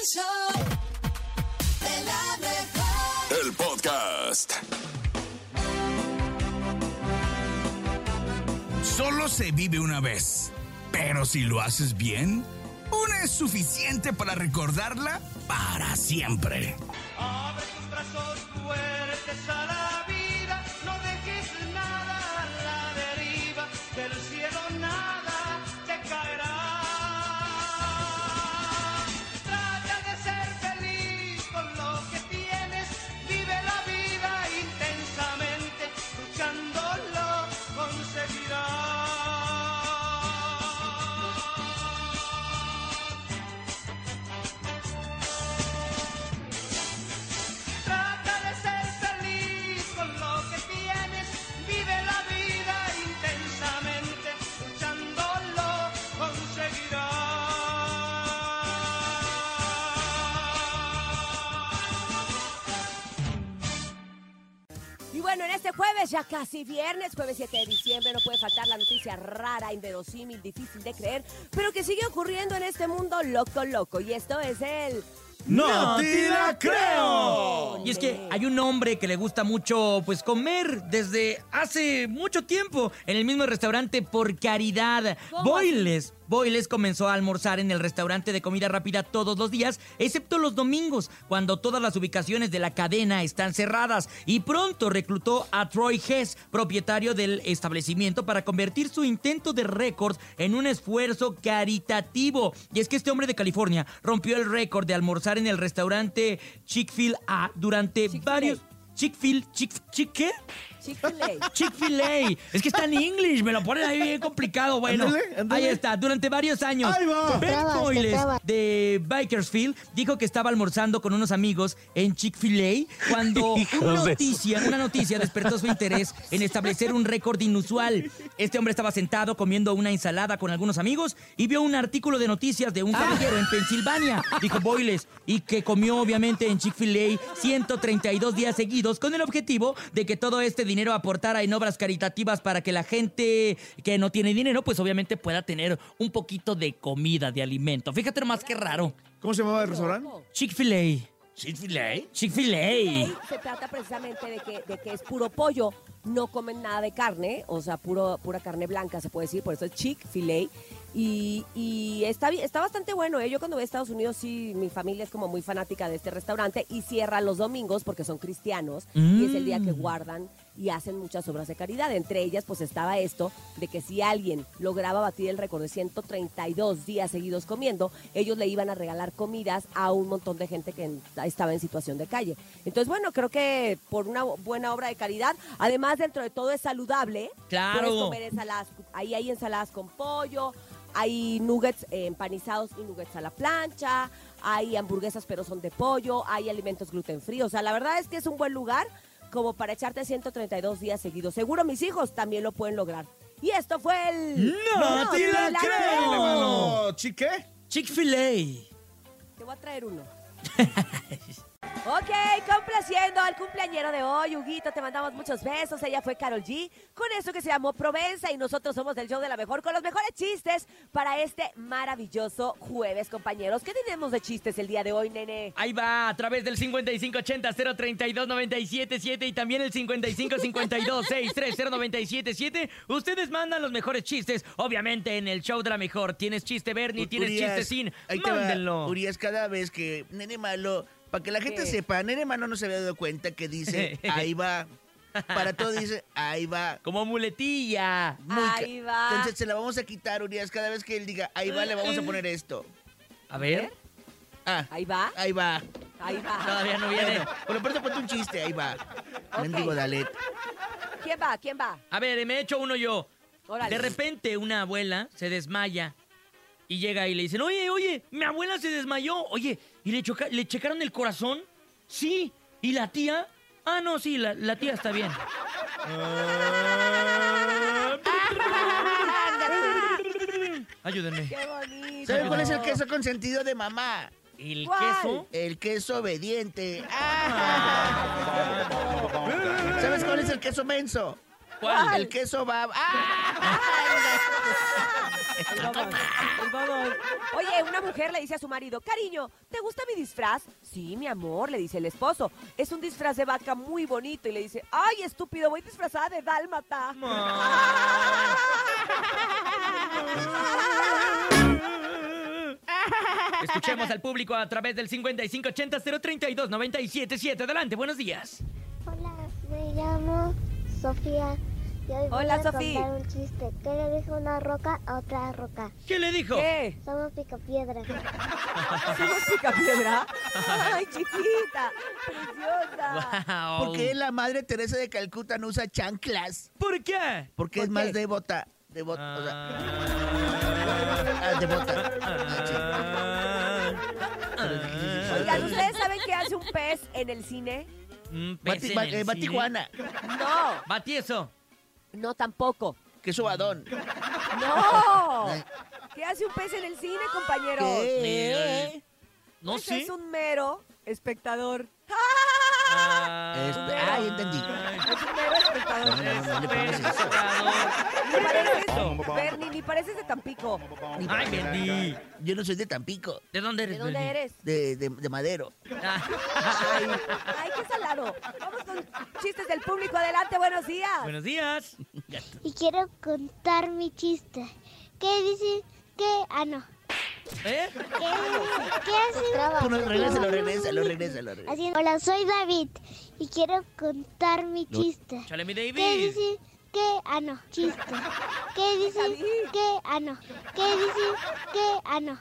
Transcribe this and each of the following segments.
El show de la mejor. El podcast. Solo se vive una vez, pero si lo haces bien, una es suficiente para recordarla para siempre. Abre este jueves, ya casi viernes, jueves 7 de diciembre, no puede faltar la noticia rara, inverosímil, difícil de creer, pero que sigue ocurriendo en este mundo loco, loco. Y esto es el... ¡No te la creo! Y es que hay un hombre que le gusta mucho, pues, comer desde hace mucho tiempo en el mismo restaurante por caridad. ¿Cómo Boiles. Boiles comenzó a almorzar en el restaurante de comida rápida todos los días, excepto los domingos, cuando todas las ubicaciones de la cadena están cerradas. Y pronto reclutó a Troy Hess, propietario del establecimiento, para convertir su intento de récord en un esfuerzo caritativo. Y es que este hombre de California rompió el récord de almorzar en el restaurante Chick-fil-A durante varios... Chick-fil... Chick, Chick, ¿Qué? Chick-fil-A. Chick-fil-A. Es que está en English, me lo ponen ahí bien complicado. Bueno, ahí está. Durante varios años, Ahí va. Ben trabas. de Bakersfield dijo que estaba almorzando con unos amigos en Chick-fil-A cuando una noticia, una noticia despertó su interés en establecer un récord inusual. Este hombre estaba sentado comiendo una ensalada con algunos amigos y vio un artículo de noticias de un caballero en Pensilvania, dijo Boyles, y que comió obviamente en Chick-fil-A 132 días seguidos con el objetivo de que todo este dinero aportara en obras caritativas para que la gente que no tiene dinero, pues obviamente pueda tener un poquito de comida, de alimento. Fíjate nomás qué raro. ¿Cómo se llamaba el restaurante? Chick-fil-A. ¿Chick-fil-A? Chick-fil-A. Se trata precisamente de que, de que es puro pollo, no comen nada de carne, o sea, puro, pura carne blanca se puede decir, por eso es Chick-fil-A. Y, y está, está bastante bueno, ¿eh? yo cuando voy a Estados Unidos sí, mi familia es como muy fanática de este restaurante y cierra los domingos porque son cristianos y es el día que Mm. guardan y hacen muchas obras de caridad. Entre ellas pues estaba esto de que si alguien lograba batir el récord de 132 días seguidos comiendo, ellos le iban a regalar comidas a un montón de gente que estaba en situación de calle. Entonces, bueno, creo que por una buena obra de caridad, además dentro de todo es saludable. Claro. Puedes comer ensaladas, ahí hay ensaladas con pollo, hay nuggets eh, empanizados y nuggets a la plancha, hay hamburguesas pero son de pollo, hay alimentos gluten free. O sea, la verdad es que es un buen lugar como para echarte 132 días seguidos. Seguro mis hijos también lo pueden lograr. Y esto fue el... ¡No te la creo! ¿Chique? Chick-fil-A. Te voy a traer uno. Ok, complaciendo al cumpleañero de hoy, Huguito, te mandamos muchos besos. Ella fue Carol G, con eso que se llamó Provenza y nosotros somos del show de la mejor, con los mejores chistes para este maravilloso jueves, compañeros. ¿Qué tenemos de chistes el día de hoy, nene? Ahí va, a través del 5580-032-977 y también el 5552-630-977. Ustedes mandan los mejores chistes, obviamente en el show de la mejor. ¿Tienes chiste Bernie? ¿Tienes Urias, chiste sin? ahí te va, Mándenlo. Urias, cada vez que Nene Malo, para que la gente ¿Qué? sepa, Nene Malo no se había dado cuenta que dice, ahí va. Para todo dice, ahí va. Como muletilla. Muy Ahí va. Entonces se la vamos a quitar, Urias. Cada vez que él diga, ahí va, le vamos a poner esto. A ver. Ah, Ahí va, ahí va. ahí va. Todavía no viene. Bueno, por lo pronto ponte un chiste, ahí va. Mendigo Dalet. ¿Quién va? ¿Quién va? A ver, me he hecho uno yo. Órale. De repente una abuela se desmaya y llega y le dicen, oye, oye, mi abuela se desmayó. Oye, ¿y le, choca- le checaron el corazón? Sí. ¿Y la tía? Ah, no, sí, la, la tía está bien. Ayúdenme. ¡Qué bonito! ¿Sabes cuál es el queso consentido de mamá? ¿El ¿Cuál? queso? El queso obediente. ¿Sabes cuál es el queso menso? ¿Cuál? El queso va. ¡Ah! Vamos. Oye, una mujer le dice a su marido, cariño, ¿te gusta mi disfraz? Sí, mi amor, le dice el esposo. Es un disfraz de vaca muy bonito. Y le dice, ay, estúpido, voy disfrazada de dálmata. Escuchemos al público a través del 5580-032-977. Adelante, buenos días. Hola, me llamo Sofía. Y hoy voy Hola, a Sofía. contar un chiste. ¿Qué le dijo una roca a otra roca? ¿Qué le dijo? ¿Qué? Somos picapiedra. ¿Somos picapiedra? Ay, chiquita, preciosa. Wow. ¿Por qué la madre Teresa de Calcuta no usa chanclas? ¿Por qué? Porque ¿Por es más devota. Devota. O sea, Ah. ah, devota. Ah, sí. Oigan, ¿ustedes saben qué hace un pez en el cine? Un pez Bati- en ba- el eh, cine. No, Va tieso. No tampoco. Queso badón. ¡No! ¿Qué hace un pez en el cine, compañero? ¿Qué? No sé. Es un mero espectador. Ah. Este, ay, entendí. Es un mero espectador. No, no, no pongas eso. Ni pareces, Bernie, ni pareces de Tampico. Ay, Bendy. Yo no soy de Tampico, ¿De dónde ¿De eres, dónde Bendy? eres? de, de, de Madero. Ay, ay, qué salado. Vamos con chistes del público. Adelante, buenos días. buenos días. Y quiero contar mi chiste. ¿Qué dice? ¿Qué? Ah, no. ¿Eh? ¿Qué, qué hace? Tú no, regrésalo, regrésalo, regrésalo. regrésalo. Haciendo- Hola, soy David. Y quiero contar mi chiste. Chale, mi ¿Qué David. dice? ¿Qué? Ah, no. Chiste. ¿Qué dice? David. ¿Qué? Ah, no. ¿Qué dice? ¿Qué? Ah, no.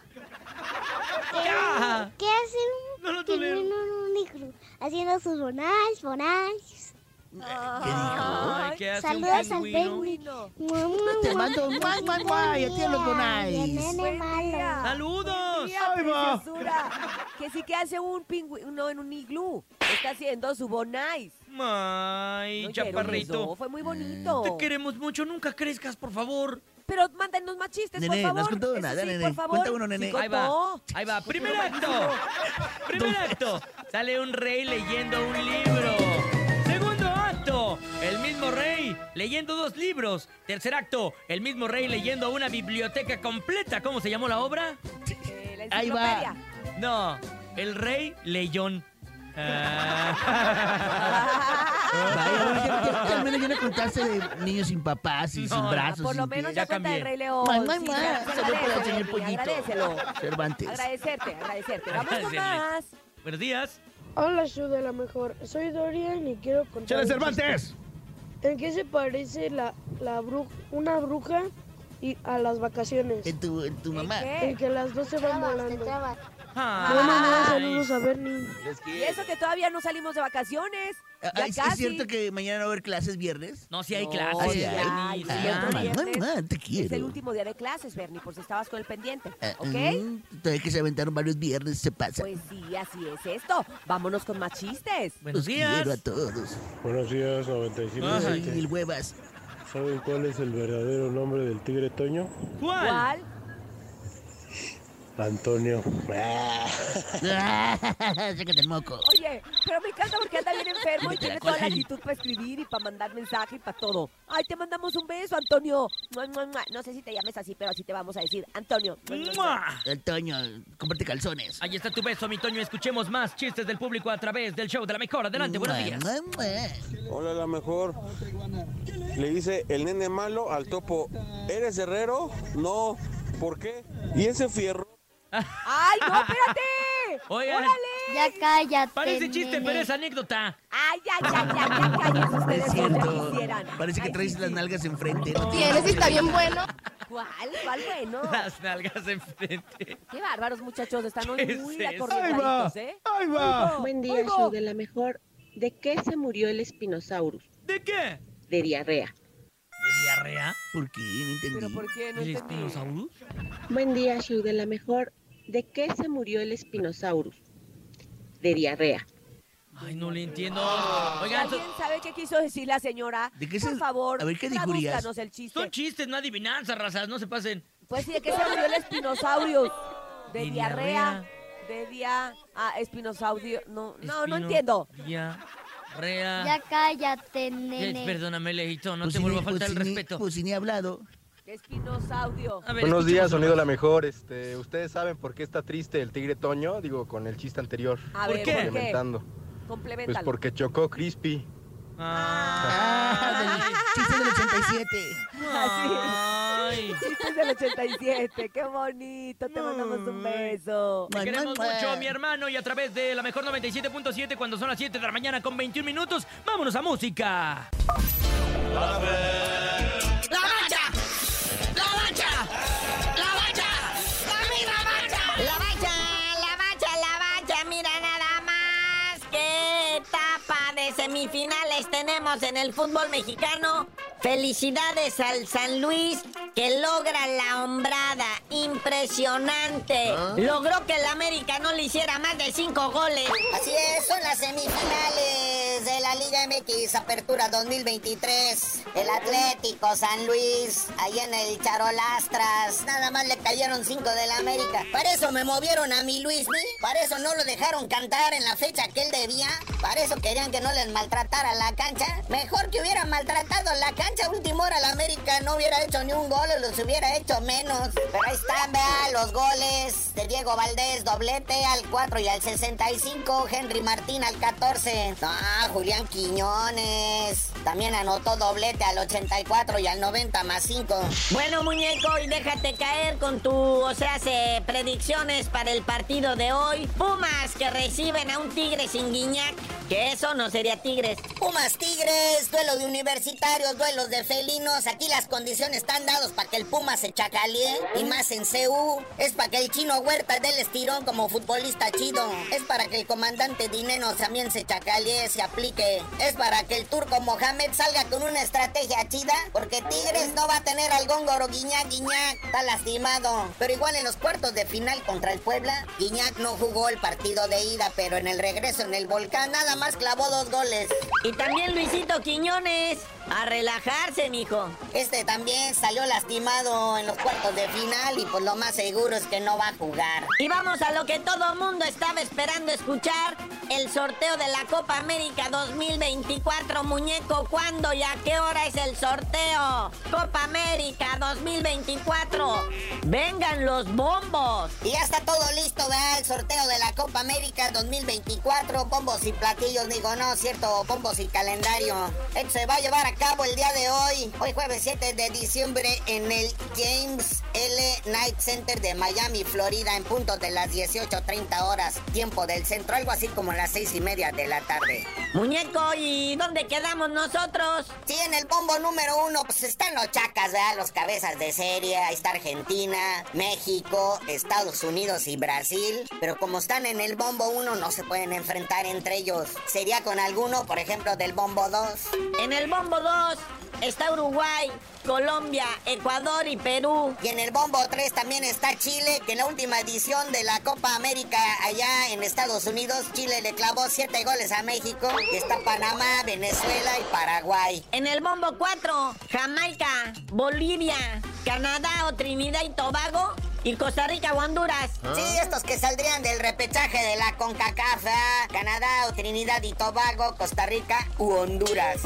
¿Qué, Ya. ¿qué hace un No lo tolero. pingüino en un iglú? Haciendo sus bonais, bonais. Ay, ¿qué un Saludos al pingüino? Te mando un guay, guay, guay, a ti. Nene. ¡Saludos! Día, preciosura. Que sí que hace un pingüino en un iglú. Está haciendo su bonais. Ay, ¿No chaparrito. Fue muy bonito. Te queremos mucho, nunca crezcas, por favor. Pero mándenos más chistes, Nene, por no favor. has contado Eso nada, sí, nene. por favor. Cuenta uno, nene. Sí Ahí va, ahí va. Primer acto. Primer acto. Sale un rey leyendo un libro. Acto. El mismo rey leyendo dos libros. Tercer acto. El mismo rey leyendo una biblioteca completa. ¿Cómo se llamó la obra? Eh, la Ahí va. enciclopedia. No, el rey leyón. Ah. Vaya, ya, ya, al menos ya no contaste de niños sin papás y No, sin ya, brazos. Por lo sin menos ya, cuenta el cambié. Rey León. Mua, mua, Sí, agradece, señor Pollito. Agradecelo. Cervantes. Agradecerte, agradecerte. Vamos con más. Buenos días. Hola, show de la mejor. Soy Dorian y quiero contar. ¡Chale un Cervantes! ¿En qué se parece la, la bru- una bruja y a las vacaciones? En tu, en tu mamá. ¿Qué? En que las dos se van volando. Trabas. Bueno, no, Ay. saludos a Bernie. Y eso que todavía no salimos de vacaciones. Ah, Ya ¿Es, es casi. cierto que mañana no va a haber clases viernes? No, si hay No, clases. sí sí hay. hay, sí Ah, mamá, Viernes mamá, te Es quiero. el último día de clases, Bernie, por si estabas con el pendiente. Ah, ¿Ok? mm, Todavía que se aventaron varios viernes, se pasa. Pues sí, así es esto. Vámonos con más chistes. Buenos Los días. quiero a todos. Buenos días, 97. Ay, mil huevas. ¿Saben cuál es el verdadero nombre del tigre Toño? ¿Cuál? ¿Cuál? Antonio. Sácate el moco. Oye, pero me encanta porque anda bien enfermo y tiene toda la actitud para escribir y para mandar mensaje y para todo. Ay, te mandamos un beso, Antonio. No sé si te llames así, pero así te vamos a decir. Antonio. Toño, comparte calzones. Ahí está tu beso, mi Toño. Escuchemos más chistes del público a través del show de la mejor. Adelante, buenos días. Hola, la mejor. Le dice el nene malo al topo. ¿Eres herrero? No. ¿Por qué? ¿Y ese fierro? ¡Ay, no, espérate! Oigan. ¡Órale! Ya cállate. Parece chiste, nene. pero es anécdota. ¡Ay, ya, ya, ya, ya, ustedes Es cierto. Parece que Ay, traes sí, las sí. nalgas enfrente. Tienes y está bien bueno. ¿Cuál? ¿Cuál bueno? Las nalgas enfrente. Qué bárbaros, muchachos. Están hoy ¿Qué muy es eso? ¡Ahí va! acorrientaditos, ¿eh? ¡Ahí va! Buen día, show de la mejor. ¿De qué se murió el Spinosaurus? ¿De qué? De diarrea. ¿De diarrea? ¿Por qué? No entendí. ¿Pero por qué? No ¿El entendí. espinosaurus? Buen día, show de la mejor. ¿De qué se murió el Spinosaurus? De diarrea. Ay, no le entiendo. Oigan, ¿Alguien sabe qué quiso decir la señora? ¿De qué Por se- favor, a ver, ¿qué tradúzcanos el chiste. son chistes, no adivinanzas, razas. No se pasen. Pues sí, ¿de qué se murió el espinosaurus? De, De diarrea. diarrea. De dia... Ah, espinosaurio. No, no, no entiendo. dia- Rea. Ya cállate, Eh, nene. perdóname, Lejito, no Pues te si vuelvo a ni- faltar pues el si ni- respeto. Pues si ni he hablado. Espinosaudio. A ver, Buenos días, sonido la mejor. Este, ¿ustedes saben por qué está triste el tigre Toño? Digo, con el chiste anterior. A ¿Por ver, qué? ¿por qué? Complementando. Complementalo. Pues porque chocó Crispy. Ah, del chiste del 87. Ay. Chistes del 87, qué bonito, te mandamos un beso. Te queremos mucho, mi hermano, y a través de la mejor 97.7 cuando son las 7 de la mañana con 21 minutos, vámonos a música. ¡La bacha! En el fútbol mexicano. Felicidades al San Luis que logra la hombrada impresionante. Logró que el América no le hiciera más de cinco goles. Así es, son las semifinales Liga MX Apertura 2023. El Atlético San Luis, ahí en el Charolastras, nada más le cayeron cinco del América. Para eso me movieron a mi Luis, para eso no lo dejaron cantar en la fecha que él debía, para eso querían que no les maltratara la cancha. Mejor que hubieran maltratado la cancha, última hora la América no hubiera hecho ni un gol, o los hubiera hecho menos. Pero ahí están, vea, los goles de Diego Valdés, doblete al 4 y al 65, Henry Martín al 14. Ah, Julián Quiñones. También anotó doblete al 84 y al 90 más 5. Bueno, muñeco, y déjate caer con tu, o sea, se- predicciones para el partido de hoy. Pumas que reciben a un tigre sin guiñac, que eso no sería tigres. Pumas Tigres, duelo de universitarios, duelos de felinos. Aquí las condiciones están dadas para que el Puma se chacalee. Y más en CU. Es para que el chino Huerta dé el estirón como futbolista chido. Es para que el comandante Dineno también se chacalee, se aplique. Es para que el turco Mohamed salga con una estrategia chida. Porque Tigres no va a tener al góngoro Guiñac, Guiñac. Está lastimado. Pero igual en los cuartos de final contra el Puebla, Guiñac no jugó el partido de ida. Pero en el regreso en el volcán nada más clavó dos goles. Y también Luisito Quiñones, a relajarse, mijo. Este también salió lastimado en los cuartos de final y pues lo más seguro es que no va a jugar. Y vamos a lo que todo mundo estaba esperando escuchar, el sorteo de la Copa América 2024, muñeco. ¿Cuándo y a qué hora es el sorteo? Copa América 2024. Vengan los bombos. Y ya está todo listo, ¿verdad? El sorteo de la Copa América 2024, bombos y platillos, digo, no, cierto, bombos y calendario. Esto se va a llevar a cabo el día de hoy, hoy jueves 7 de diciembre, en el James L. Night Center de Miami, Florida, en punto de las 18.30 horas, tiempo del centro, algo así como las seis y media de la tarde. Muñeco, ¿y dónde quedamos nosotros? Sí, en el bombo número uno, pues están los chacas, ¿verdad? Los cabezas de serie, ahí está Argentina, México, Estados Unidos y Brasil. Pero como están en el bombo uno, no se pueden enfrentar entre ellos. Sería con alguno, por ejemplo, del bombo 2. En el bombo 2 está Uruguay, Colombia, Ecuador y Perú. Y en el bombo 3 también está Chile, que en la última edición de la Copa América allá en Estados Unidos, Chile le clavó 7 goles a México. Y está Panamá, Venezuela y Paraguay. En el bombo 4, Jamaica, Bolivia, Canadá o Trinidad y Tobago. Y Costa Rica o Honduras. Sí, estos que saldrían del repechaje de la CONCACAF, ¿verdad? Canadá o Trinidad y Tobago, Costa Rica u Honduras.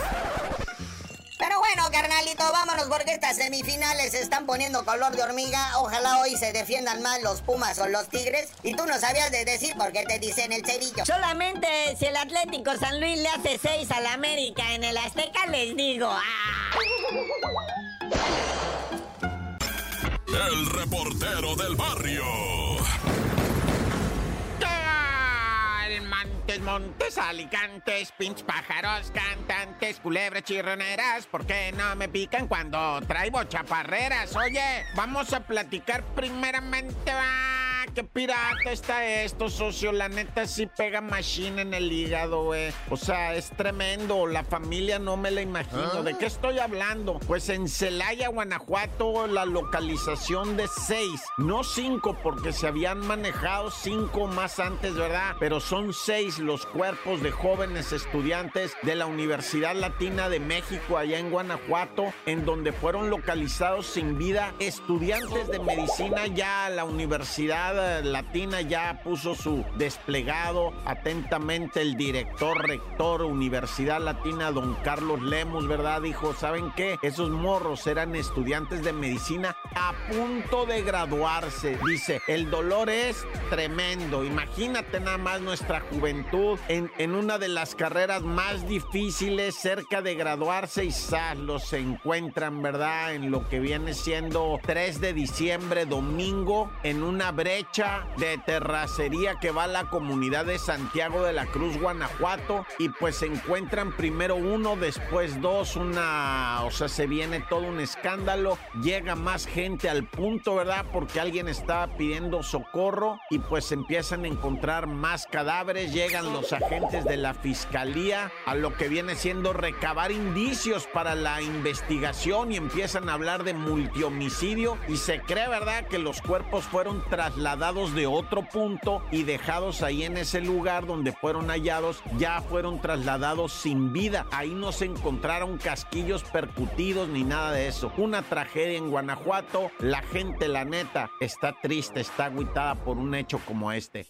Pero bueno, carnalito, vámonos porque estas semifinales se están poniendo color de hormiga. Ojalá hoy se defiendan más los Pumas o los Tigres. Y tú no sabías de decir porque te dicen el cerillo. Solamente si el Atlético San Luis le hace 6 al América en el Azteca, les digo. ¡ah! El reportero del barrio. Montes, alicantes, pinch pájaros, cantantes, culebras chirroneras, ¿por qué no me pican cuando traigo chaparreras? Oye, vamos a platicar primeramente, va. Qué pirata está esto, socio. La neta sí pega machine en el hígado, güey. O sea, es tremendo. La familia no me la imagino. ¿De qué estoy hablando? Pues en Celaya, Guanajuato, la localización de seis, no cinco, porque se habían manejado cinco más antes, ¿verdad? Pero son seis los cuerpos de jóvenes estudiantes de la Universidad Latina de México, allá en Guanajuato, en donde fueron localizados sin vida estudiantes de medicina ya a la universidad Latina ya puso su desplegado. Atentamente el director, rector, Universidad Latina, don Carlos Lemus, ¿verdad? Dijo, ¿saben qué? Esos morros eran estudiantes de medicina a punto de graduarse. Dice, el dolor es tremendo. Imagínate nada más nuestra juventud en, en una de las carreras más difíciles, cerca de graduarse y ¡zas! los encuentran, ¿verdad? En lo que viene siendo 3 de diciembre, domingo, en una brecha de terracería que va a la comunidad de Santiago de la Cruz, Guanajuato, y pues se encuentran primero uno, después dos, una, o sea, se viene todo un escándalo, llega más gente al punto, ¿verdad? Porque alguien estaba pidiendo socorro y pues empiezan a encontrar más cadáveres, llegan los agentes de la fiscalía a lo que viene siendo recabar indicios para la investigación y empiezan a hablar de multihomicidio y se cree, ¿verdad?, que los cuerpos fueron trasladados de otro punto y dejados ahí en ese lugar donde fueron hallados, ya fueron trasladados sin vida. Ahí no se encontraron casquillos percutidos ni nada de eso. Una tragedia en Guanajuato, la gente, la neta, está triste, está agüitada por un hecho como este.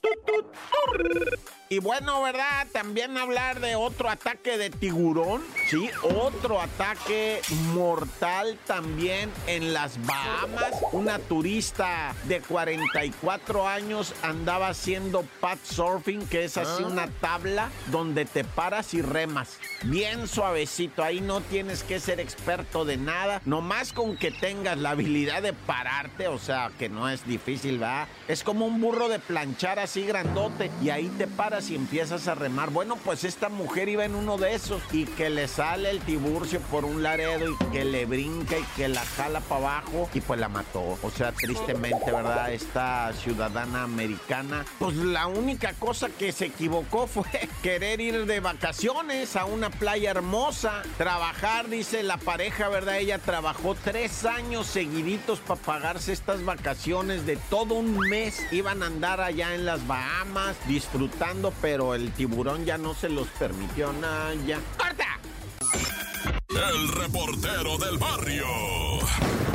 Y bueno, ¿verdad? También hablar de otro ataque de tiburón. Sí, otro ataque mortal también en las Bahamas. Una turista de 44 años andaba haciendo pat surfing, que es así una tabla donde te paras y remas. Bien suavecito, ahí no tienes que ser experto de nada. Nomás con que tengas la habilidad de pararte, o sea, que no es difícil, ¿verdad? Es como un burro de planchar así grandote y ahí te paras y empiezas a remar. Bueno, pues esta mujer iba en uno de esos y que le sale el tiburcio por un laredo y que le brinca y que la jala para abajo y pues la mató. O sea, tristemente, ¿verdad? Esta ciudadana americana, pues la única cosa que se equivocó fue querer ir de vacaciones a una playa hermosa, trabajar, dice la pareja, ¿verdad? Ella trabajó tres años seguiditos para pagarse estas vacaciones de todo un mes. Iban a andar allá en las Bahamas disfrutando, pero el tiburón ya no se los permitió nada. ¡Corta! El reportero del barrio.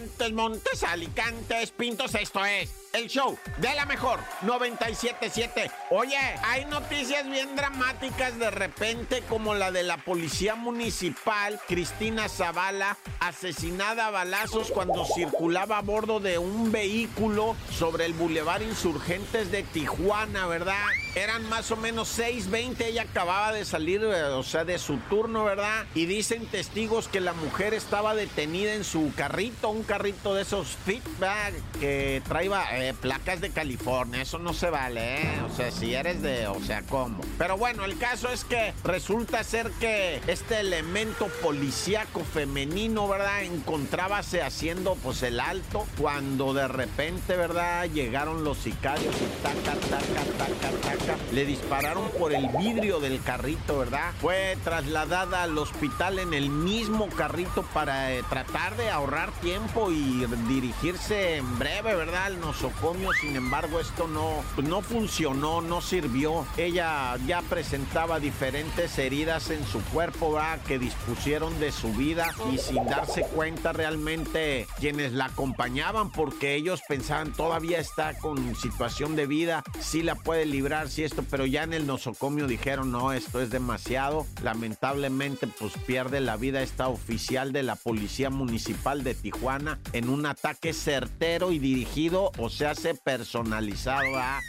Montes, Montes, Alicantes, Pintos, esto es el show de la mejor 977. Oye, hay noticias bien dramáticas de repente como la de la policía municipal Cristina Zavala asesinada a balazos cuando circulaba a bordo de un vehículo sobre el bulevar Insurgentes de Tijuana, ¿verdad? Eran más o menos 6:20, ella acababa de salir, eh, o sea, de su turno, ¿verdad? Y dicen testigos que la mujer estaba detenida en su carrito, un carrito de esos ¿verdad? Que traía eh, placas de California, eso no se vale, ¿eh? O sea, si eres de, o sea, ¿cómo? Pero bueno, el caso es que resulta ser que este elemento policíaco femenino, ¿verdad? Encontrábase haciendo pues el alto cuando de repente, ¿verdad? Llegaron los sicarios y taca, taca, taca, taca. Le dispararon por el vidrio del carrito, ¿verdad? Fue trasladada al hospital en el mismo carrito para eh, tratar de ahorrar tiempo y dirigirse en breve, ¿verdad? Al nosocomio. Sin embargo, esto no, no funcionó, no sirvió. Ella ya presentaba diferentes heridas en su cuerpo, ¿verdad? Que dispusieron de su vida y sin darse cuenta realmente quienes la acompañaban porque ellos pensaban todavía está con situación de vida, sí la puede librar, sí esto, pero ya en el nosocomio dijeron no, esto es demasiado. Lamentablemente pues pierde la vida esta oficial de la Policía Municipal de Tijuana en un ataque certero y dirigido, o se hace personalizado a...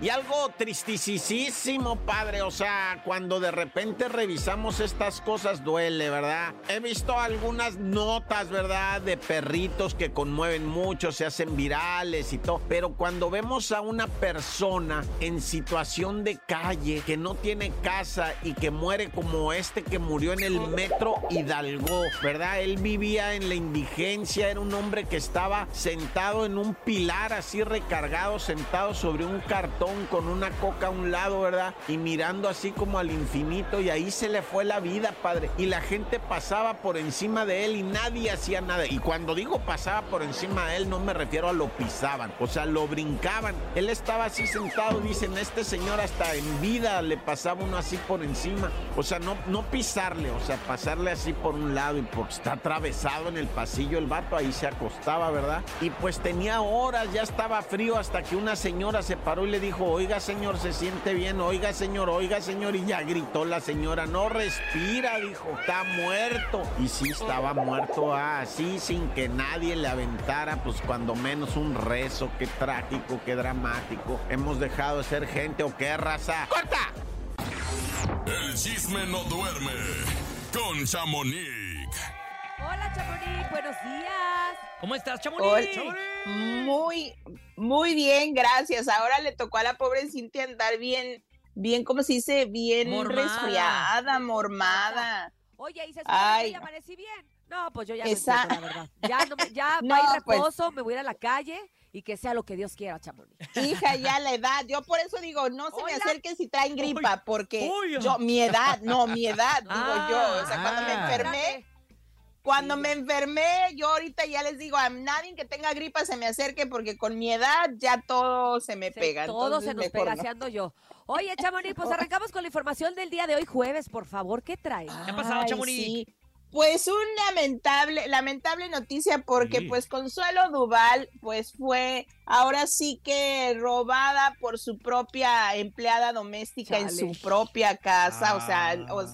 Y algo tristisísimo, padre. O sea, cuando de repente revisamos estas cosas duele, ¿verdad? He visto algunas notas, ¿verdad? De perritos que conmueven mucho, se hacen virales y todo. Pero cuando vemos a una persona en situación de calle, que no tiene casa y que muere como este que murió en el metro Hidalgo, ¿verdad? Él vivía en la indigencia, era un hombre que estaba sentado en un pilar así recargado, sentado sobre un cartón con una coca a un lado, ¿verdad? Y mirando así como al infinito y ahí se le fue la vida, padre. Y la gente pasaba por encima de él y nadie hacía nada. Y cuando digo pasaba por encima de él, no me refiero a lo pisaban, o sea, lo brincaban. Él estaba así sentado, dicen, este señor hasta en vida le pasaba uno así por encima. O sea, no, no pisarle, o sea, pasarle así por un lado y porque está atravesado el pasillo el vato, ahí se acostaba, ¿verdad? Y pues tenía horas, ya estaba frío hasta que una señora se paró y le dijo, oiga señor, se siente bien, oiga señor, oiga señor, y ya gritó la señora, no respira, dijo, está muerto. Y sí estaba muerto, así sin que nadie le aventara, pues cuando menos un rezo, qué trágico, qué dramático. Hemos dejado de ser gente o qué raza. ¡Corta! El chisme no duerme con Chamonix. Hola, Chamonix, buenos días. ¿Cómo estás, Hola. Muy, muy bien, gracias. Ahora le tocó a la pobre Cintia andar bien, bien, ¿cómo se dice? Bien Mormada. resfriada, mormada. Oye, y se supone que Ay. ya amanecí bien. No, pues yo ya Esa- no entiendo, la verdad. Ya, no me- ya No, va y pues. reposo, me voy a ir a la calle y que sea lo que Dios quiera, Chamonix. Hija, ya la edad. Yo por eso digo, no se me Hola. acerquen si traen gripa, porque yo, mi edad, no, mi edad, digo yo. O sea, cuando me Ah. enfermé, cuando me enfermé, yo ahorita ya les digo, a nadie que tenga gripa se me acerque, porque con mi edad ya todo se me pega. Todo se nos pega, no. yo. Oye, Chamonix, pues arrancamos con la información del día de hoy, jueves, por favor. ¿Qué trae? Ay, sí. Pues un lamentable, lamentable noticia porque Sí. pues Consuelo Duval pues fue ahora sí que robada por su propia empleada doméstica en su propia casa, o sea, Ah. o-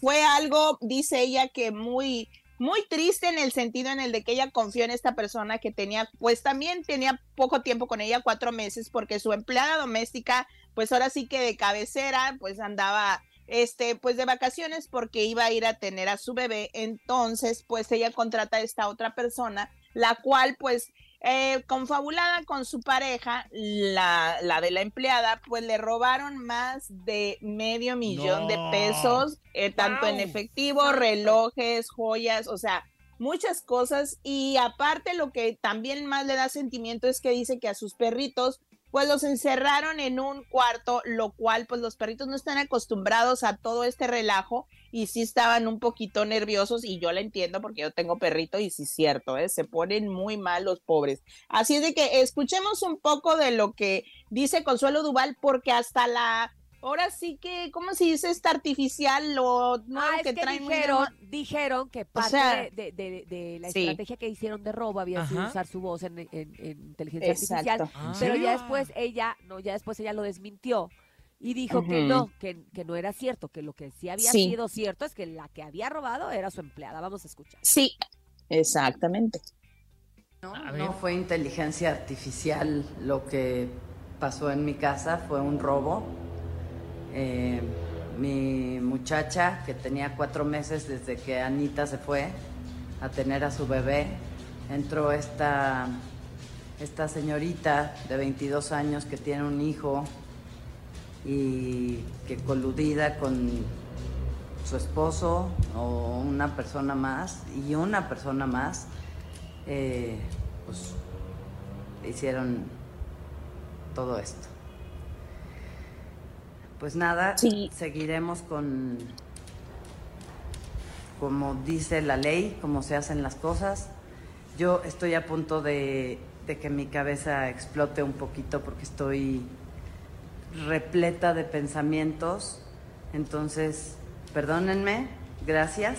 fue algo, dice ella, que muy muy triste en el sentido en el de que ella confió en esta persona que tenía, pues también tenía poco tiempo con ella, cuatro meses, porque su empleada doméstica, pues ahora sí que de cabecera, pues andaba este, pues de vacaciones porque iba a ir a tener a su bebé. Entonces, pues ella contrata a esta otra persona, la cual, pues, eh, confabulada con su pareja, la, la de la empleada, pues le robaron más de medio millón de pesos, eh, tanto en efectivo, relojes, joyas, o sea, muchas cosas. Y aparte, lo que también más le da sentimiento es que dice que a sus perritos pues los encerraron en un cuarto, lo cual pues los perritos no están acostumbrados a todo este relajo y sí estaban un poquito nerviosos y yo la entiendo porque yo tengo perrito y sí es cierto, ¿eh? se ponen muy mal los pobres. Así es de que escuchemos un poco de lo que dice Consuelo Duval porque hasta la... Ahora sí que, ¿cómo se dice? Esta artificial, lo nuevo Ah, es que, que traen dijeron, que parte sea, de, de- de- de la sí. estrategia que hicieron de robo había sido usar su voz en, en- en inteligencia Exacto. artificial. Ah. ¿En Pero ya después ella, no, ya después ella lo desmintió y dijo que no, que, que no era cierto, que lo que sí había Sí. sido cierto es que la que había robado era su empleada. Vamos a escuchar. Sí, exactamente. No fue inteligencia artificial lo que pasó en mi casa, fue un robo. Eh, mi muchacha, que tenía cuatro meses desde que Anita se fue a tener a su bebé, entró esta, esta señorita de 22 años que tiene un hijo y que coludida con su esposo o una persona más y una persona más, eh, pues hicieron todo esto. Pues nada, seguiremos con, como dice la ley, como se hacen las cosas. Yo estoy a punto de, de que mi cabeza explote un poquito porque estoy repleta de pensamientos. Entonces, perdónenme, gracias.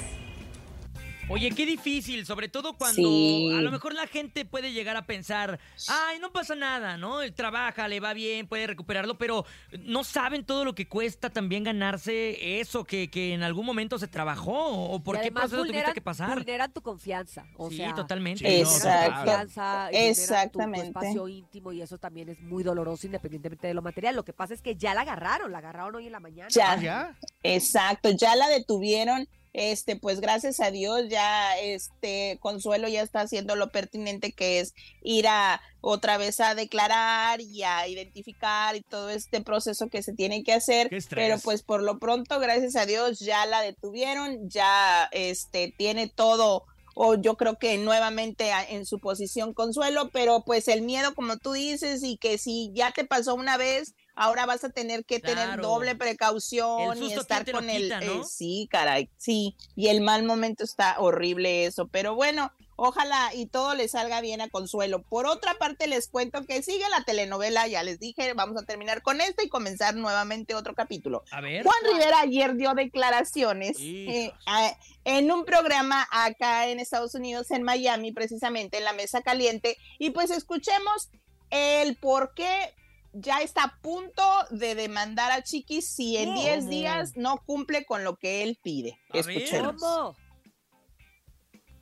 Oye, qué difícil, sobre todo cuando Sí. a lo mejor la gente puede llegar a pensar, ay, no pasa nada, ¿no? Él trabaja, le va bien, puede recuperarlo, pero no saben todo lo que cuesta también ganarse eso que, que en algún momento se trabajó o por Y qué proceso tuviste vulneran- que pasar. Vulneran tu confianza. O Sí, sea, totalmente. Sí, tu Exacto. confianza vulneran tu- Tu, Exactamente. espacio íntimo y eso también es muy doloroso independientemente de lo material. Lo que pasa es que ya la agarraron, la agarraron hoy en la mañana. Ya, exacto, ya la detuvieron. Este, pues gracias a Dios, ya este Consuelo ya está haciendo lo pertinente que es ir a otra vez a declarar y a identificar y todo este proceso que se tiene que hacer. Pero pues por lo pronto, gracias a Dios, ya la detuvieron, ya este tiene todo o yo creo que nuevamente en su posición Consuelo, pero pues el miedo, como tú dices, y que si ya te pasó una vez, ahora vas a tener que tener doble precaución y estar ¿quién te lo con el... quita, no? eh, sí, caray, sí, y el mal momento está horrible eso, pero bueno, ojalá y todo le salga bien a Consuelo. Por otra parte, les cuento que sigue la telenovela, ya les dije, vamos a terminar con esto y comenzar nuevamente otro capítulo. A ver. Juan Rivera ayer dio declaraciones eh, a- en un programa acá en Estados Unidos, en Miami, precisamente en la Mesa Caliente, y pues escuchemos el por qué ya está a punto de demandar a Chiquis si en ¿Cómo? 10 días no cumple con lo que él pide. Escuchemos. ¿Cómo?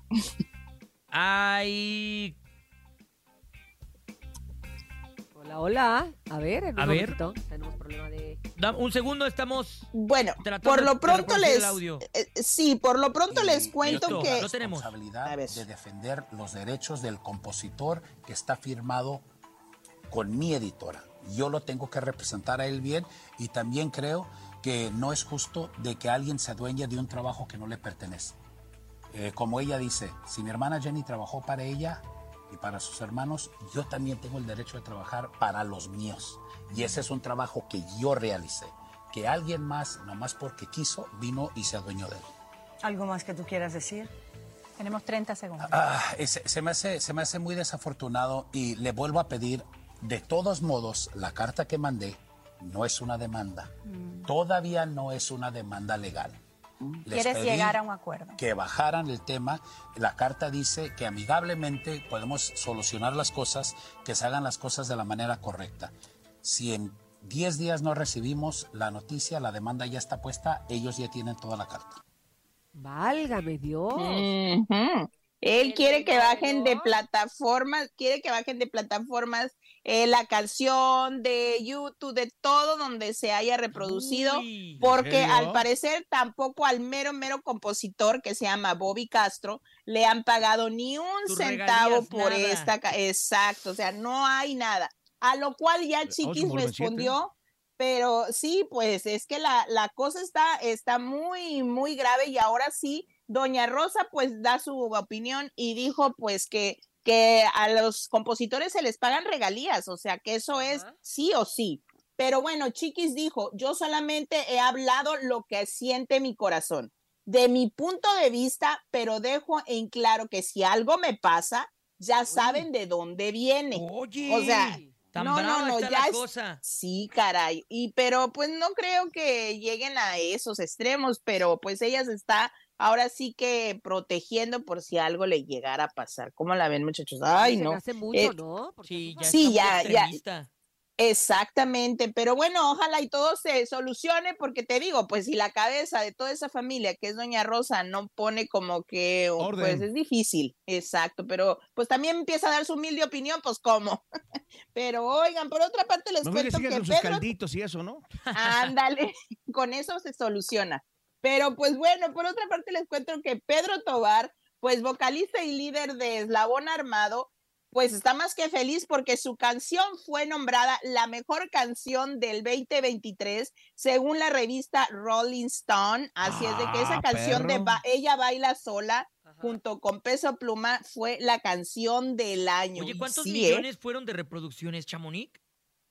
Ay, Hola, hola. A ver, en un A ver. Tenemos problema de... da- un segundo, estamos. Bueno, tratando por lo pronto les el audio. eh, sí, por lo pronto les cuento que lo tenemos. responsabilidad de defender los derechos del compositor que está firmado con mi editora. Yo lo tengo que representar a él bien y también creo que no es justo de que alguien se adueñe de un trabajo que no le pertenece. Eh, como ella dice, si mi hermana Jenny trabajó para ella y para sus hermanos, yo también tengo el derecho de trabajar para los míos. Y ese es un trabajo que yo realicé. Que alguien más, nomás porque quiso, vino y se adueñó de él. ¿Algo más que tú quieras decir? Tenemos 30 segundos. Ah, es- se, me hace, se me hace muy desafortunado y le vuelvo a pedir, de todos modos, la carta que mandé no es una demanda. Todavía no es una demanda legal. Les ¿Quieres pedí llegar a un acuerdo? Que bajaran el tema. La carta dice que amigablemente podemos solucionar las cosas, que se hagan las cosas de la manera correcta. Si en 10 días no recibimos la noticia, la demanda ya está puesta, ellos ya tienen toda la carta. Válgame Dios. Ujú. Él quiere que bajen de plataformas, quiere que bajen de plataformas eh, la canción de YouTube, de todo donde se haya reproducido, Uy. porque al parecer tampoco al mero, mero compositor que se llama Bobby Castro le han pagado ni un centavo por nada. esta, exacto, o sea, no hay nada. A lo cual ya Chiquis respondió, pero sí, pues es que la, la cosa está, está muy, muy grave y ahora sí, doña Rosa pues da su opinión y dijo pues que, que a los compositores se les pagan regalías, o sea que eso es sí o sí. Pero bueno, Chiquis dijo, yo solamente he hablado lo que siente mi corazón, de mi punto de vista, pero dejo en claro que si algo me pasa, ya saben de dónde viene. Oye, o sea, tan no, no, no, ya es- cosa. Sí, caray. Y pero pues no creo que lleguen a esos extremos, pero pues ella se está ahora sí que protegiendo por si algo le llegara a pasar. ¿Cómo la ven, muchachos? Ay, no. hace mucho, Eh, ¿no? Porque Sí, ya Sí, está muy ya. Exactamente, pero bueno, ojalá y todo se solucione, porque te digo, pues si la cabeza de toda esa familia que es Doña Rosa no pone como que, o, pues es difícil, exacto, pero pues también empieza a dar su humilde opinión, pues cómo. pero oigan, por otra parte les No cuento que con sus Pedro calditos y eso, ¿no? Ándale, con eso se soluciona. Pero pues bueno, por otra parte les cuento que Pedro Tobar, pues vocalista y líder de Eslabón Armado, pues está más que feliz porque su canción fue nombrada la mejor canción del 2023 según la revista Rolling Stone. Así es de que esa Ah, canción de. Ba- Ella baila sola junto con Peso Pluma fue la canción del año. Oye, ¿cuántos sí, ¿eh? millones fueron de reproducciones, Chamonix?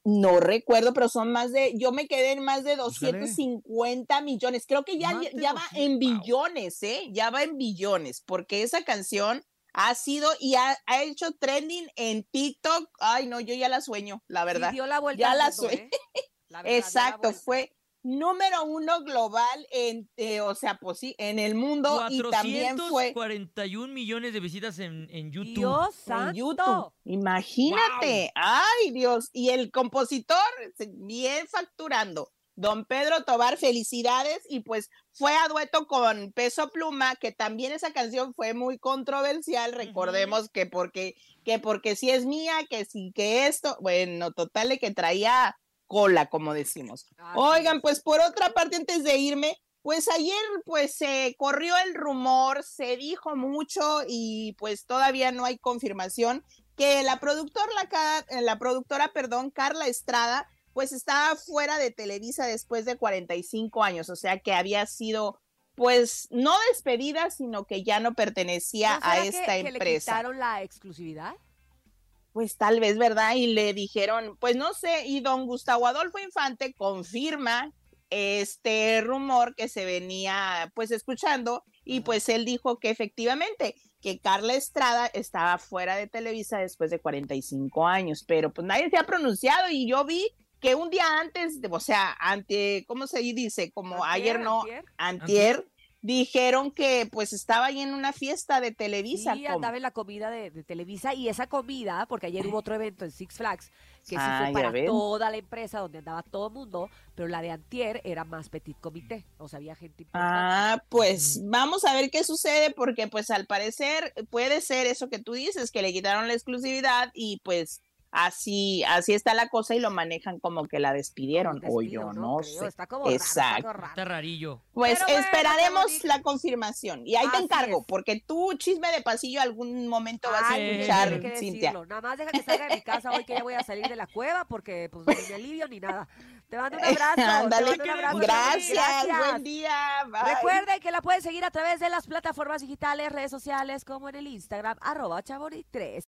No recuerdo, pero son más de, yo me quedé en más de Búscale. 250 millones. Creo que ya, de ya va en billones, ¿eh? Ya va en billones, porque esa canción ha sido y ha, ha hecho trending en TikTok. Ay, no, yo ya la sueño, la verdad. dio la vuelta ya la mundo, sueño. ¿eh? La verdad, dio la Exacto, fue número uno global en, eh, o sea, pues sí, en el mundo y también fue 441 millones de visitas en, en YouTube. Dios en santo. YouTube. Imagínate. Ay, Dios. Y el compositor, se- bien facturando. Don Pedro Tobar, felicidades. Y pues fue a dueto con Peso Pluma, que también esa canción fue muy controversial. Recordemos que porque, que porque si es mía, que sí, que esto. Bueno, total de que traía cola, como decimos. Oigan, pues por otra parte, antes de irme, pues ayer pues se corrió el rumor, se dijo mucho y pues todavía no hay confirmación que la productora, la, eh, la productora, perdón, Carla Estrada, pues estaba fuera de Televisa después de 45 años, o sea que había sido pues no despedida, sino que ya no pertenecía ¿No a esta que, que le empresa. quitaron la exclusividad? Pues tal vez, ¿verdad? Y le dijeron, pues no sé, y don Gustavo Adolfo Infante confirma este rumor que se venía pues escuchando y pues él dijo que efectivamente que Carla Estrada estaba fuera de Televisa después de 45 años, pero pues nadie se ha pronunciado y yo vi que un día antes, de- o sea, ante, ¿cómo se dice? Como ayer no, antier. antier, dijeron que pues estaba ahí en una fiesta de Televisa. Sí, andaba en la comida de, de Televisa y esa comida, porque ayer hubo otro evento en Six Flags, que sí Ah, fue ya para ven. toda la empresa, donde andaba todo el mundo, pero la de Antier era más petit comité, o sea, había gente importante. Ah, pues vamos a ver qué sucede porque pues al parecer puede ser eso que tú dices, que le quitaron la exclusividad y pues así así está la cosa y lo manejan como que la despidieron o yo no, Creo, sé. está como Exacto. raro. Está rarillo. Pues bueno, esperaremos la confirmación y ahí te encargo es. porque tú chisme de pasillo algún momento vas a pues, escuchar, que Cintia. decirlo. Nada más deja que salga de mi casa hoy que ya voy a salir de la cueva porque pues ni me alivio ni nada. Te mando un abrazo. te Ándale. Gracias, Chamonix, buen día, bye. Recuerden que la pueden seguir a través de las plataformas digitales, redes sociales, como en el Instagram, arroba chamonix3.